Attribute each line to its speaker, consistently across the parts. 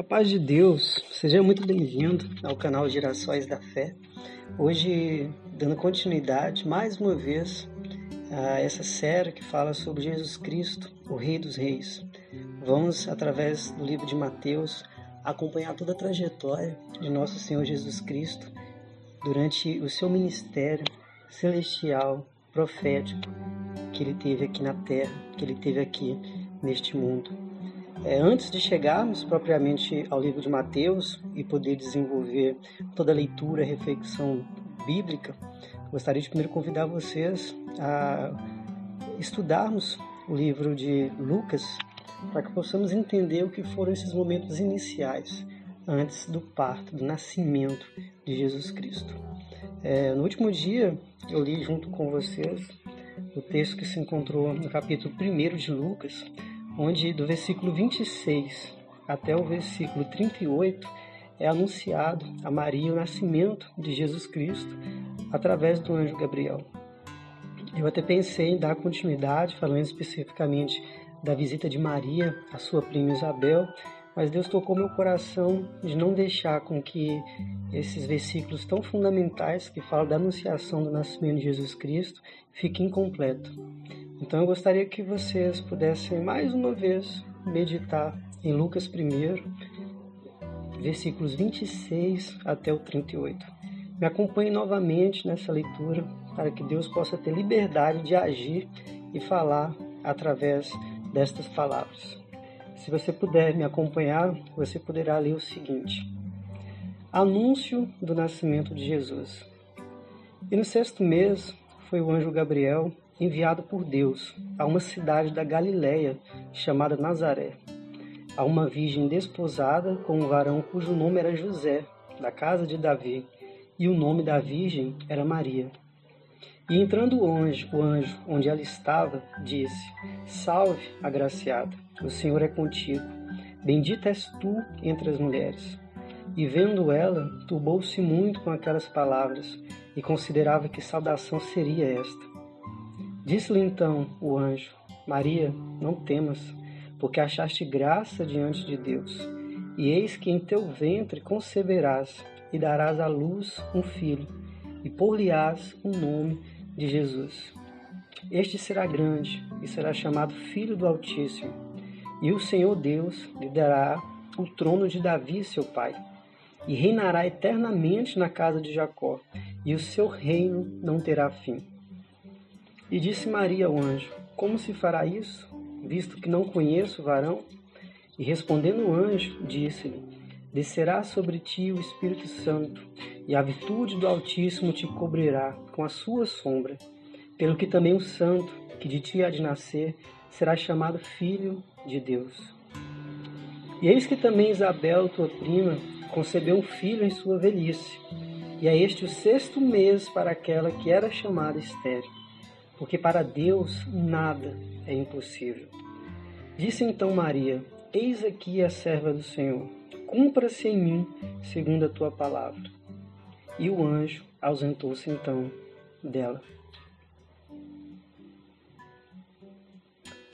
Speaker 1: A paz de Deus, seja muito bem-vindo ao canal Girassóis da Fé. Hoje, dando continuidade mais uma vez a essa série que fala sobre Jesus Cristo, o Rei dos Reis. Vamos, através do livro de Mateus, acompanhar toda a trajetória de nosso Senhor Jesus Cristo durante o seu ministério celestial, profético, que ele teve aqui na terra, que ele teve aqui neste mundo. É, antes de chegarmos propriamente ao livro de Mateus e poder desenvolver toda a leitura, a reflexão bíblica, gostaria de primeiro convidar vocês a estudarmos o livro de Lucas para que possamos entender o que foram esses momentos iniciais antes do parto, do nascimento de Jesus Cristo. É, no último dia, eu li junto com vocês o texto que se encontrou no capítulo 1 de Lucas, onde do versículo 26 até o versículo 38 é anunciado a Maria o nascimento de Jesus Cristo através do anjo Gabriel. Eu até pensei em dar continuidade, falando especificamente da visita de Maria à sua prima Isabel, mas Deus tocou meu coração de não deixar com que esses versículos tão fundamentais que falam da anunciação do nascimento de Jesus Cristo fiquem incompletos. Então eu gostaria que vocês pudessem mais uma vez meditar em Lucas 1, versículos 26 até o 38. Me acompanhe novamente nessa leitura para que Deus possa ter liberdade de agir e falar através destas palavras. Se você puder me acompanhar, você poderá ler o seguinte: Anúncio do nascimento de Jesus. E no sexto mês foi o anjo Gabriel enviado por Deus a uma cidade da Galiléia chamada Nazaré, a uma virgem desposada com um varão cujo nome era José, da casa de Davi, e o nome da virgem era Maria. E entrando o anjo, o anjo onde ela estava, disse: Salve, agraciada, o Senhor é contigo. Bendita és tu entre as mulheres. E vendo ela, turbou-se muito com aquelas palavras e considerava que saudação seria esta. Disse-lhe então o anjo: Maria, não temas, porque achaste graça diante de Deus. E eis que em teu ventre conceberás e darás à luz um filho, e por-lhe-ás o nome de Jesus. Este será grande e será chamado Filho do Altíssimo. E o Senhor Deus lhe dará o trono de Davi, seu pai, e reinará eternamente na casa de Jacó, e o seu reino não terá fim. E disse Maria ao anjo: Como se fará isso, visto que não conheço o varão? E respondendo o anjo, disse-lhe: Descerá sobre ti o Espírito Santo, e a virtude do Altíssimo te cobrirá com a sua sombra. Pelo que também o Santo, que de ti há de nascer, será chamado Filho de Deus. E eis que também Isabel, tua prima, concebeu um filho em sua velhice, e é este o sexto mês para aquela que era chamada estéril porque para Deus nada é impossível. Disse então Maria: Eis aqui a serva do Senhor, cumpra-se em mim segundo a tua palavra. E o anjo ausentou-se então dela.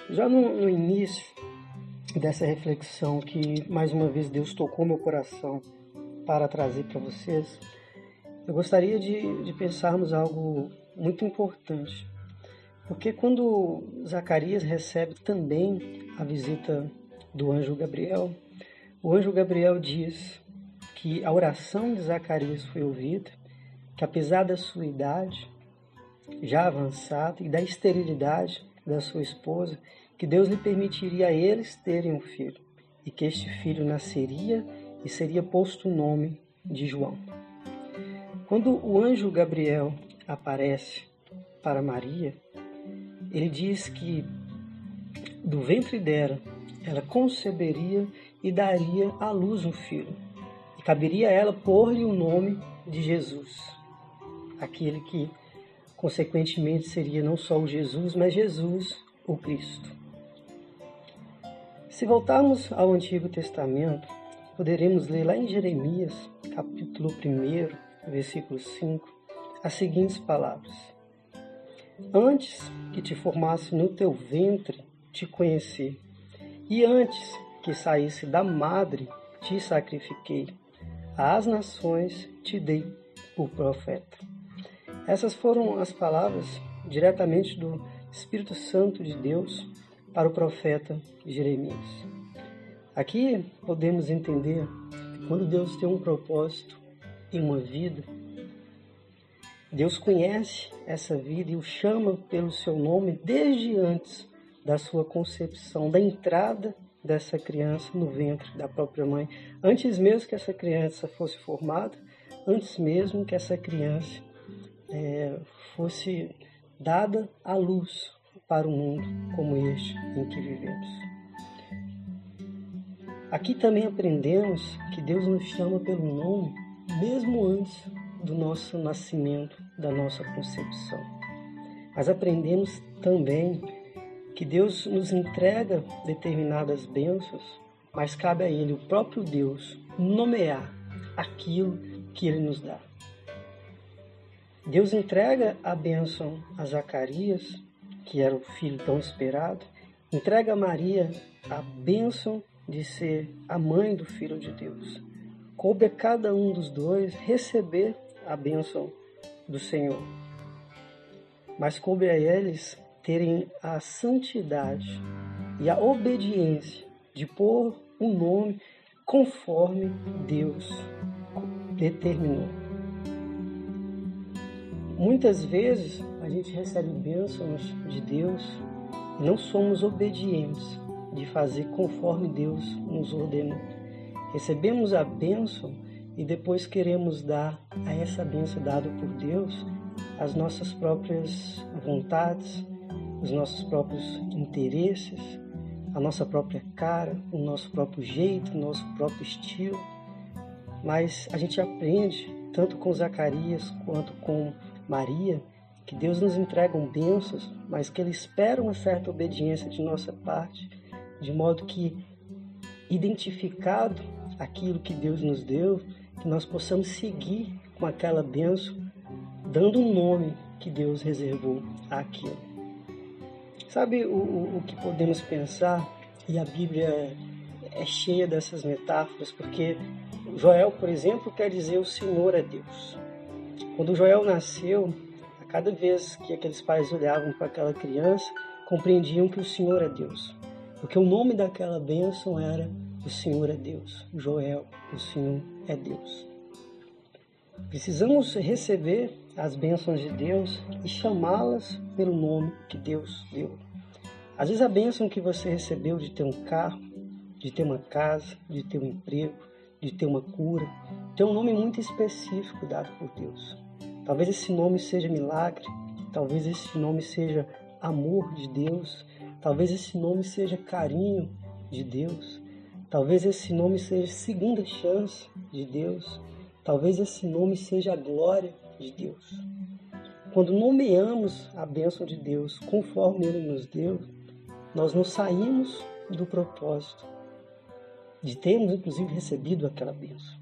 Speaker 1: Já no, no, início dessa reflexão que mais uma vez Deus tocou meu coração para trazer para vocês, eu gostaria de, de pensarmos algo muito importante. Porque quando Zacarias recebe também a visita do anjo Gabriel, o anjo Gabriel diz que a oração de Zacarias foi ouvida, que apesar da sua idade já avançada e da esterilidade da sua esposa, que Deus lhe permitiria a eles terem um filho e que este filho nasceria e seria posto o nome de João. Quando o anjo Gabriel aparece para Maria, ele diz que do ventre dela ela conceberia e daria à luz um filho. E caberia a ela pôr-lhe o nome de Jesus, aquele que consequentemente seria não só o Jesus, mas Jesus, o Cristo. Se voltarmos ao Antigo Testamento, poderemos ler lá em Jeremias, capítulo 1, versículo 5, as seguintes palavras: Antes que te formasse no teu ventre, te conheci, e antes que saísse da madre, te sacrifiquei, às nações te dei por profeta. Essas foram as palavras diretamente do Espírito Santo de Deus para o profeta Jeremias. Aqui podemos entender que quando Deus tem um propósito em uma vida, Deus conhece essa vida e o chama pelo seu nome desde antes da sua concepção, da entrada dessa criança no ventre da própria mãe, antes mesmo que essa criança fosse formada, antes mesmo que essa criança é, fosse dada à luz para o mundo como este em que vivemos. Aqui também aprendemos que Deus nos chama pelo nome mesmo antes do nosso nascimento, da nossa concepção. Mas aprendemos também que Deus nos entrega determinadas bênçãos, mas cabe a Ele, o próprio Deus, nomear aquilo que Ele nos dá. Deus entrega a bênção a Zacarias, que era o filho tão esperado, entrega a Maria a bênção de ser a mãe do Filho de Deus. Coube a cada um dos dois receber a bênção do Senhor. Mas coube a eles terem a santidade e a obediência de pôr o um nome conforme Deus determinou. Muitas vezes a gente recebe bênçãos de Deus e não somos obedientes de fazer conforme Deus nos ordenou. Recebemos a bênção e depois queremos dar a essa bênção dada por Deus as nossas próprias vontades, os nossos próprios interesses, a nossa própria cara, o nosso próprio jeito, o nosso próprio estilo. Mas a gente aprende, tanto com Zacarias quanto com Maria, que Deus nos entrega bênçãos, mas que Ele espera uma certa obediência de nossa parte, de modo que, identificado aquilo que Deus nos deu, que nós possamos seguir com aquela bênção, dando um nome que Deus reservou àquilo. Sabe o, o, o que podemos pensar? E a Bíblia é cheia dessas metáforas, porque Joel, por exemplo, quer dizer o Senhor é Deus. Quando Joel nasceu, a cada vez que aqueles pais olhavam para aquela criança, compreendiam que o Senhor é Deus. Porque o nome daquela bênção era O Senhor é Deus. Joel, o Senhor é Deus. Precisamos receber as bênçãos de Deus e chamá-las pelo nome que Deus deu. Às vezes a bênção que você recebeu de ter um carro, de ter uma casa, de ter um emprego, de ter uma cura, tem um nome muito específico dado por Deus. Talvez esse nome seja milagre, talvez esse nome seja amor de Deus, talvez esse nome seja carinho de Deus, talvez esse nome seja segunda chance de Deus, talvez esse nome seja a glória de Deus. Quando nomeamos a bênção de Deus conforme Ele nos deu, nós não saímos do propósito de termos, inclusive, recebido aquela bênção.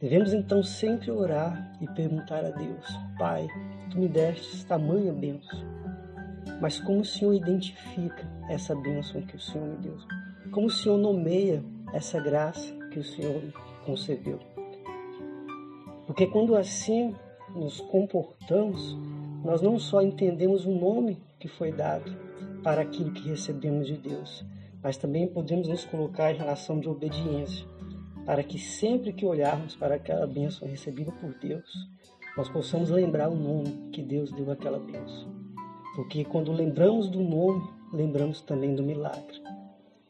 Speaker 1: Devemos então sempre orar e perguntar a Deus: Pai, tu me deste tamanha bênção, mas como o Senhor identifica essa bênção que o Senhor me deu? Como o Senhor nomeia essa graça que o Senhor concebeu? Porque quando assim nos comportamos, nós não só entendemos o nome que foi dado para aquilo que recebemos de Deus, mas também podemos nos colocar em relação de obediência para que sempre que olharmos para aquela bênção recebida por Deus, nós possamos lembrar o nome que Deus deu àquela bênção. Porque quando lembramos do nome, lembramos também do milagre.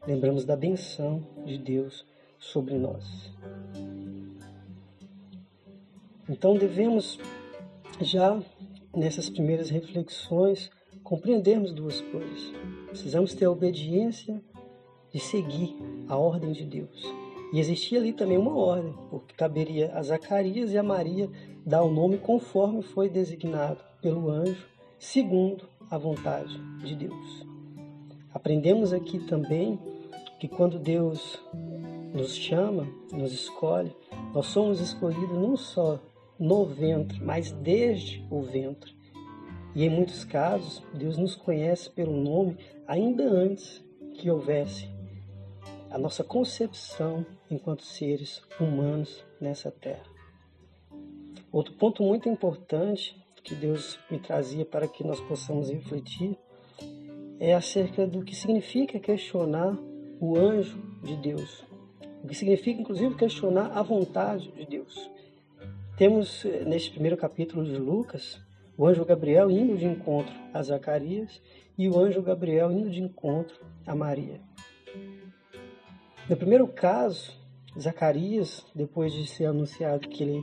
Speaker 1: Lembramos da benção de Deus sobre nós. Então devemos já nessas primeiras reflexões compreendermos duas coisas. Precisamos ter a obediência de seguir a ordem de Deus e existia ali também uma ordem, porque caberia a Zacarias e a Maria dar o nome conforme foi designado pelo anjo, segundo a vontade de Deus. Aprendemos aqui também que quando Deus nos chama, nos escolhe, nós somos escolhidos não só no ventre, mas desde o ventre. E em muitos casos, Deus nos conhece pelo nome ainda antes que houvesse a nossa concepção enquanto seres humanos nessa terra. Outro ponto muito importante que Deus me trazia para que nós possamos refletir é acerca do que significa questionar o anjo de Deus. O que significa, inclusive, questionar a vontade de Deus. Temos, eh, neste primeiro capítulo de Lucas, o anjo Gabriel indo de encontro a Zacarias e o anjo Gabriel indo de encontro a Maria. No primeiro caso, Zacarias, depois de ser anunciado que ele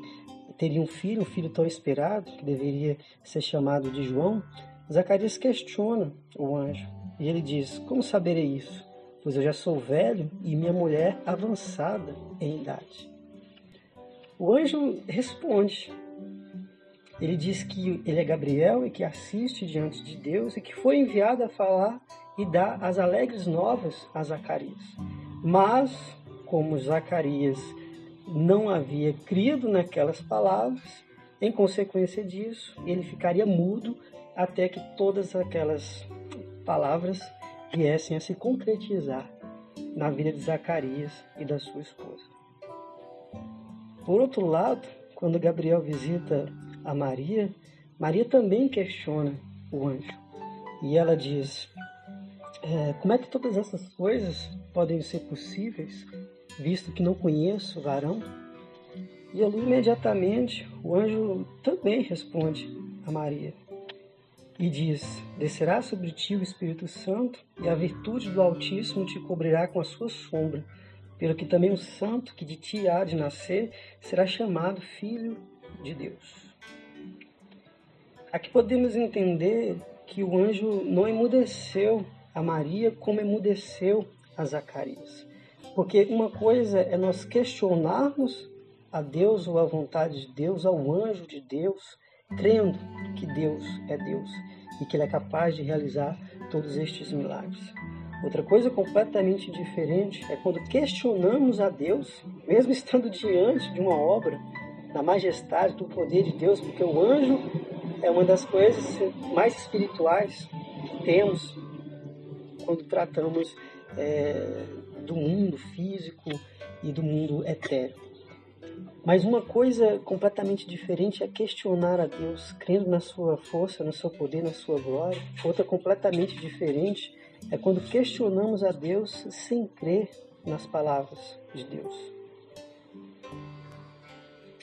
Speaker 1: teria um filho, um filho tão esperado, que deveria ser chamado de João, Zacarias questiona o anjo e ele diz: Como saberei isso? Pois eu já sou velho e minha mulher avançada em idade. O anjo responde. Ele diz que ele é Gabriel e que assiste diante de Deus e que foi enviado a falar e dar as alegres novas a Zacarias. Mas, como Zacarias não havia crido naquelas palavras, em consequência disso, ele ficaria mudo até que todas aquelas palavras viessem a se concretizar na vida de Zacarias e da sua esposa. Por outro lado, quando Gabriel visita a Maria, Maria também questiona o anjo. E ela diz: é, Como é que todas essas coisas podem ser possíveis, visto que não conheço o varão? E ali imediatamente o anjo também responde a Maria e diz: Descerá sobre ti o Espírito Santo, e a virtude do Altíssimo te cobrirá com a sua sombra, pelo que também o santo que de ti há de nascer será chamado Filho de Deus. Aqui podemos entender que o anjo não emudeceu a Maria como emudeceu a Zacarias. Porque uma coisa é nós questionarmos a Deus ou a vontade de Deus, ao anjo de Deus, crendo que Deus é Deus e que Ele é capaz de realizar todos estes milagres. Outra coisa completamente diferente é quando questionamos a Deus, mesmo estando diante de uma obra da majestade, do poder de Deus, porque o anjo é uma das coisas mais espirituais que temos quando tratamos é, do mundo físico e do mundo etéreo. Mas uma coisa completamente diferente é questionar a Deus, crendo na sua força, no seu poder, na sua glória. Outra completamente diferente é quando questionamos a Deus sem crer nas palavras de Deus.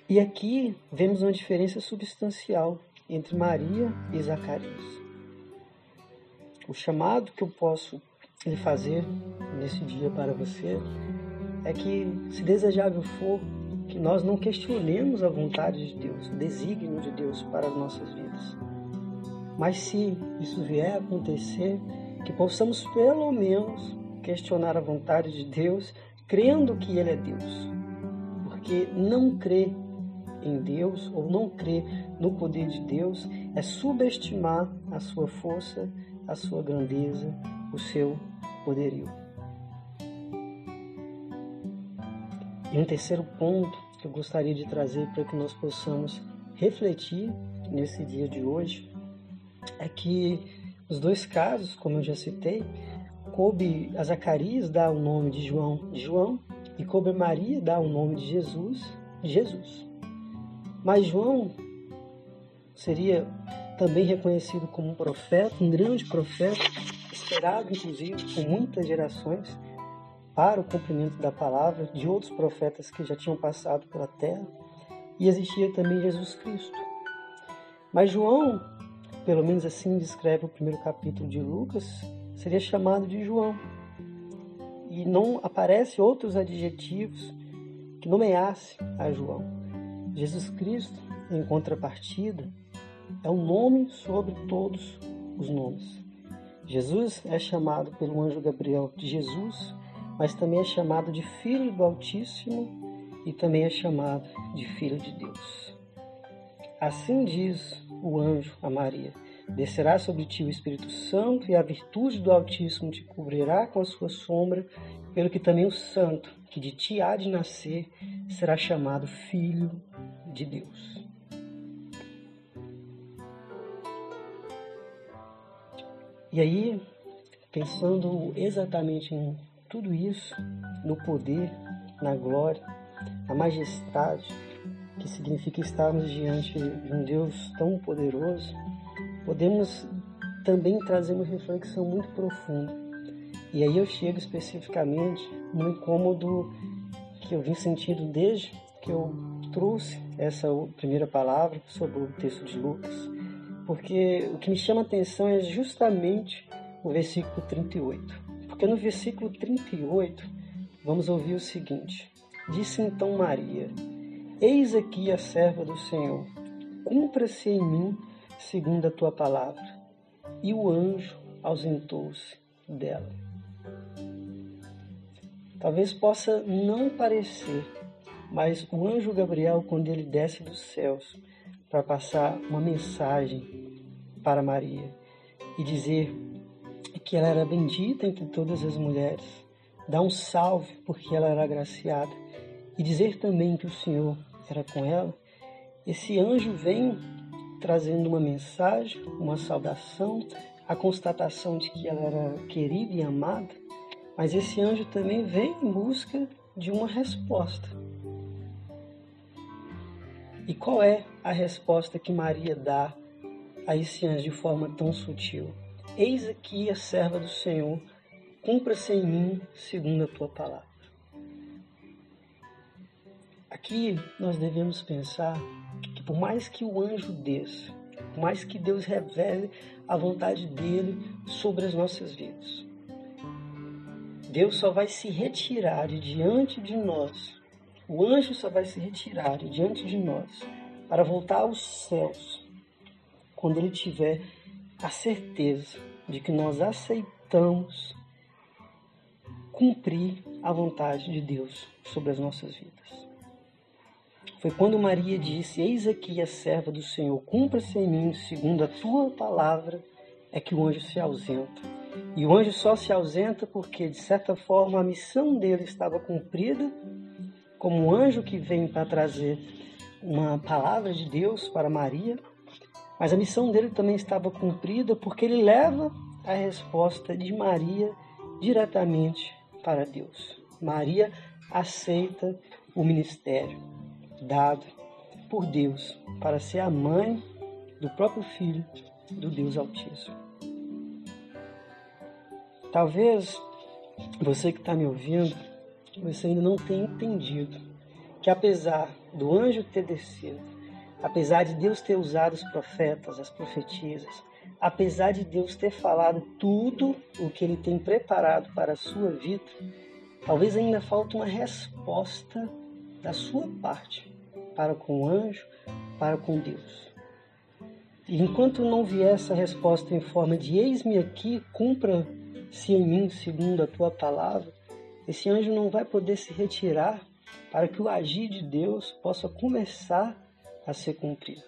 Speaker 1: E aqui vemos uma diferença substancial entre Maria e Zacarias. O chamado que eu posso lhe fazer nesse dia para você é que, se desejável for, que nós não questionemos a vontade de Deus, o desígnio de Deus para as nossas vidas. Mas se isso vier a acontecer, que possamos pelo menos questionar a vontade de Deus, crendo que Ele é Deus. Porque não crer em Deus ou não crer no poder de Deus é subestimar a sua força, a sua grandeza, o seu poderio. E um terceiro ponto que eu gostaria de trazer para que nós possamos refletir nesse dia de hoje é que os dois casos, como eu já citei, coube a Zacarias dar o nome de João João e coube a Maria dar o nome de Jesus Jesus. Mas João seria também reconhecido como um profeta, um grande profeta, esperado inclusive por muitas gerações para o cumprimento da palavra de outros profetas que já tinham passado pela terra, e existia também Jesus Cristo. Mas João, pelo menos assim descreve o primeiro capítulo de Lucas, seria chamado de João. E não aparece outros adjetivos que nomeasse a João. Jesus Cristo, em contrapartida, é um nome sobre todos os nomes. Jesus é chamado pelo anjo Gabriel de Jesus, mas também é chamado de Filho do Altíssimo e também é chamado de Filho de Deus. Assim diz o anjo a Maria: Descerá sobre ti o Espírito Santo e a virtude do Altíssimo te cobrirá com a sua sombra, pelo que também o Santo, que de ti há de nascer, será chamado Filho de Deus. E aí, pensando exatamente em tudo isso no poder, na glória, na majestade, que significa estarmos diante de um Deus tão poderoso, podemos também trazer uma reflexão muito profunda. E aí eu chego especificamente no incômodo que eu vim sentindo desde que eu trouxe essa primeira palavra sobre o texto de Lucas, porque o que me chama a atenção é justamente o versículo 38. Porque no versículo 38, vamos ouvir o seguinte: Disse então Maria: Eis aqui a serva do Senhor, cumpra-se em mim segundo a tua palavra. E o anjo ausentou-se dela. Talvez possa não parecer, mas o anjo Gabriel, quando ele desce dos céus para passar uma mensagem para Maria e dizer que ela era bendita entre todas as mulheres, dar um salve porque ela era agraciada e dizer também que o Senhor era com ela, esse anjo vem trazendo uma mensagem, uma saudação, a constatação de que ela era querida e amada, mas esse anjo também vem em busca de uma resposta. E qual é a resposta que Maria dá a esse anjo de forma tão sutil? Eis aqui a serva do Senhor, cumpra-se em mim segundo a tua palavra. Aqui nós devemos pensar que por mais que o anjo desça, por mais que Deus revele a vontade dele sobre as nossas vidas, Deus só vai se retirar diante de nós. O anjo só vai se retirar diante de nós para voltar aos céus quando ele tiver a certeza de que nós aceitamos cumprir a vontade de Deus sobre as nossas vidas. Foi quando Maria disse: Eis aqui a serva do Senhor, cumpra-se em mim segundo a tua palavra, é que o anjo se ausenta. E o anjo só se ausenta porque, de certa forma, a missão dele estava cumprida, como um anjo que vem para trazer uma palavra de Deus para Maria, mas a missão dele também estava cumprida porque ele leva a resposta de Maria diretamente para Deus. Maria aceita o ministério dado por Deus para ser a mãe do próprio Filho do Deus Altíssimo. Talvez você que está me ouvindo, você ainda não tenha entendido que apesar do anjo ter descido, apesar de Deus ter usado os profetas, as profetisas, apesar de Deus ter falado tudo o que Ele tem preparado para a sua vida, talvez ainda falte uma resposta da sua parte para com o anjo, para com Deus. E enquanto não vier essa resposta em forma de eis-me aqui, cumpra-se em mim segundo a tua palavra, esse anjo não vai poder se retirar para que o agir de Deus possa começar a ser cumprido.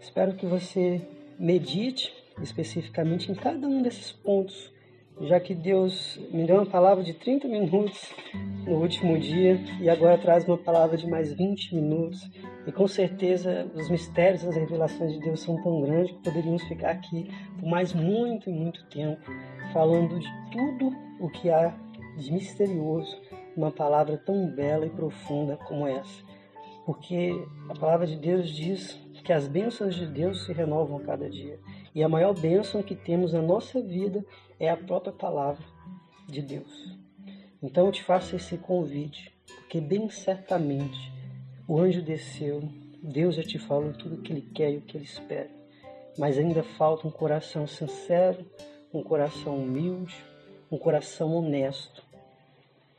Speaker 1: Espero que você medite especificamente em cada um desses pontos já que Deus me deu uma palavra de 30 minutos no último dia e agora traz uma palavra de mais 20 minutos. E com certeza os mistérios, as revelações de Deus são tão grandes que poderíamos ficar aqui por mais muito e muito tempo falando de tudo o que há de misterioso numa palavra tão bela e profunda como essa. Porque a palavra de Deus diz que as bênçãos de Deus se renovam a cada dia. E a maior bênção que temos na nossa vida é a própria palavra de Deus. Então eu te faço esse convite, porque bem certamente o anjo desceu, Deus já te falou tudo o que ele quer e o que ele espera. Mas ainda falta um coração sincero, um coração humilde, um coração honesto,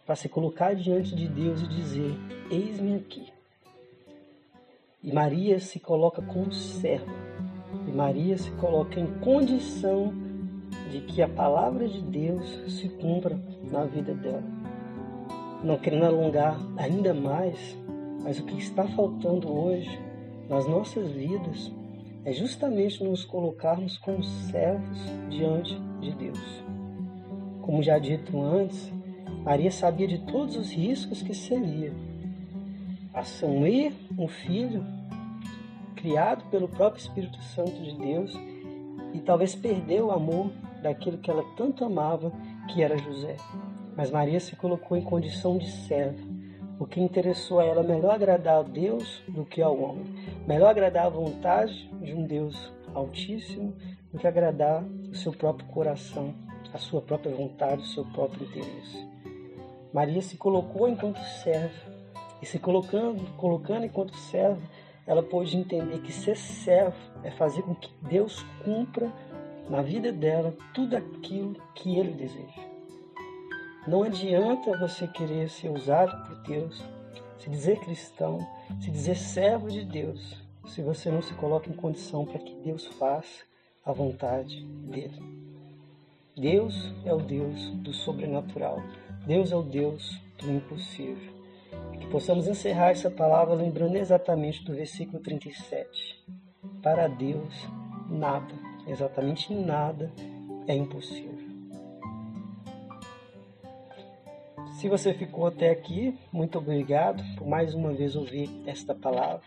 Speaker 1: para se colocar diante de Deus e dizer: Eis-me aqui. E Maria se coloca como serva e Maria se coloca em condição de que a palavra de Deus se cumpra na vida dela. Não querendo alongar ainda mais, mas o que está faltando hoje nas nossas vidas é justamente nos colocarmos como servos diante de Deus. Como já dito antes, Maria sabia de todos os riscos que seria assumir um filho criado pelo próprio Espírito Santo de Deus e talvez perdeu o amor daquele que ela tanto amava, que era José. Mas Maria se colocou em condição de serva, porque interessou a ela melhor agradar a Deus do que ao homem, melhor agradar a vontade de um Deus Altíssimo do que agradar o seu próprio coração, a sua própria vontade, o seu próprio interesse. Maria se colocou enquanto serva, e se colocando, colocando enquanto serva, ela pôde entender que ser servo é fazer com que Deus cumpra na vida dela tudo aquilo que ele deseja. Não adianta você querer ser usado por Deus, se dizer cristão, se dizer servo de Deus, se você não se coloca em condição para que Deus faça a vontade dele. Deus é o Deus do sobrenatural. Deus é o Deus do impossível. Que possamos encerrar essa palavra lembrando exatamente do versículo 37. Para Deus, nada, exatamente nada, é impossível. Se você ficou até aqui, muito obrigado por mais uma vez ouvir esta palavra.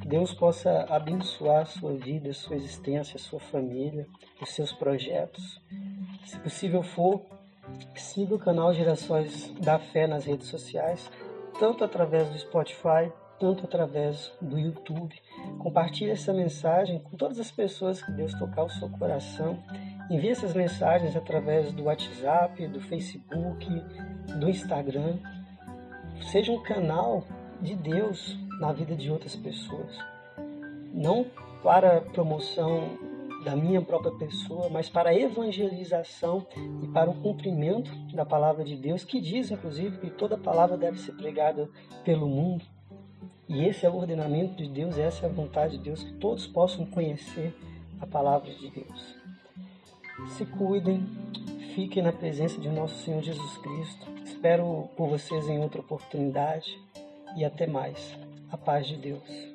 Speaker 1: Que Deus possa abençoar a sua vida, a sua existência, a sua família, os seus projetos. Se possível for, siga o canal Gerações da Fé nas redes sociais, tanto através do Spotify, tanto através do YouTube. Compartilhe essa mensagem com todas as pessoas que Deus tocar o seu coração. Envie essas mensagens através do WhatsApp, do Facebook, do Instagram. Seja um canal de Deus na vida de outras pessoas. Não para promoção da minha própria pessoa, mas para a evangelização e para o cumprimento da palavra de Deus, que diz, inclusive, que toda palavra deve ser pregada pelo mundo. E esse é o ordenamento de Deus, essa é a vontade de Deus, que todos possam conhecer a palavra de Deus. Se cuidem, fiquem na presença de nosso Senhor Jesus Cristo. Espero por vocês em outra oportunidade e até mais. A paz de Deus.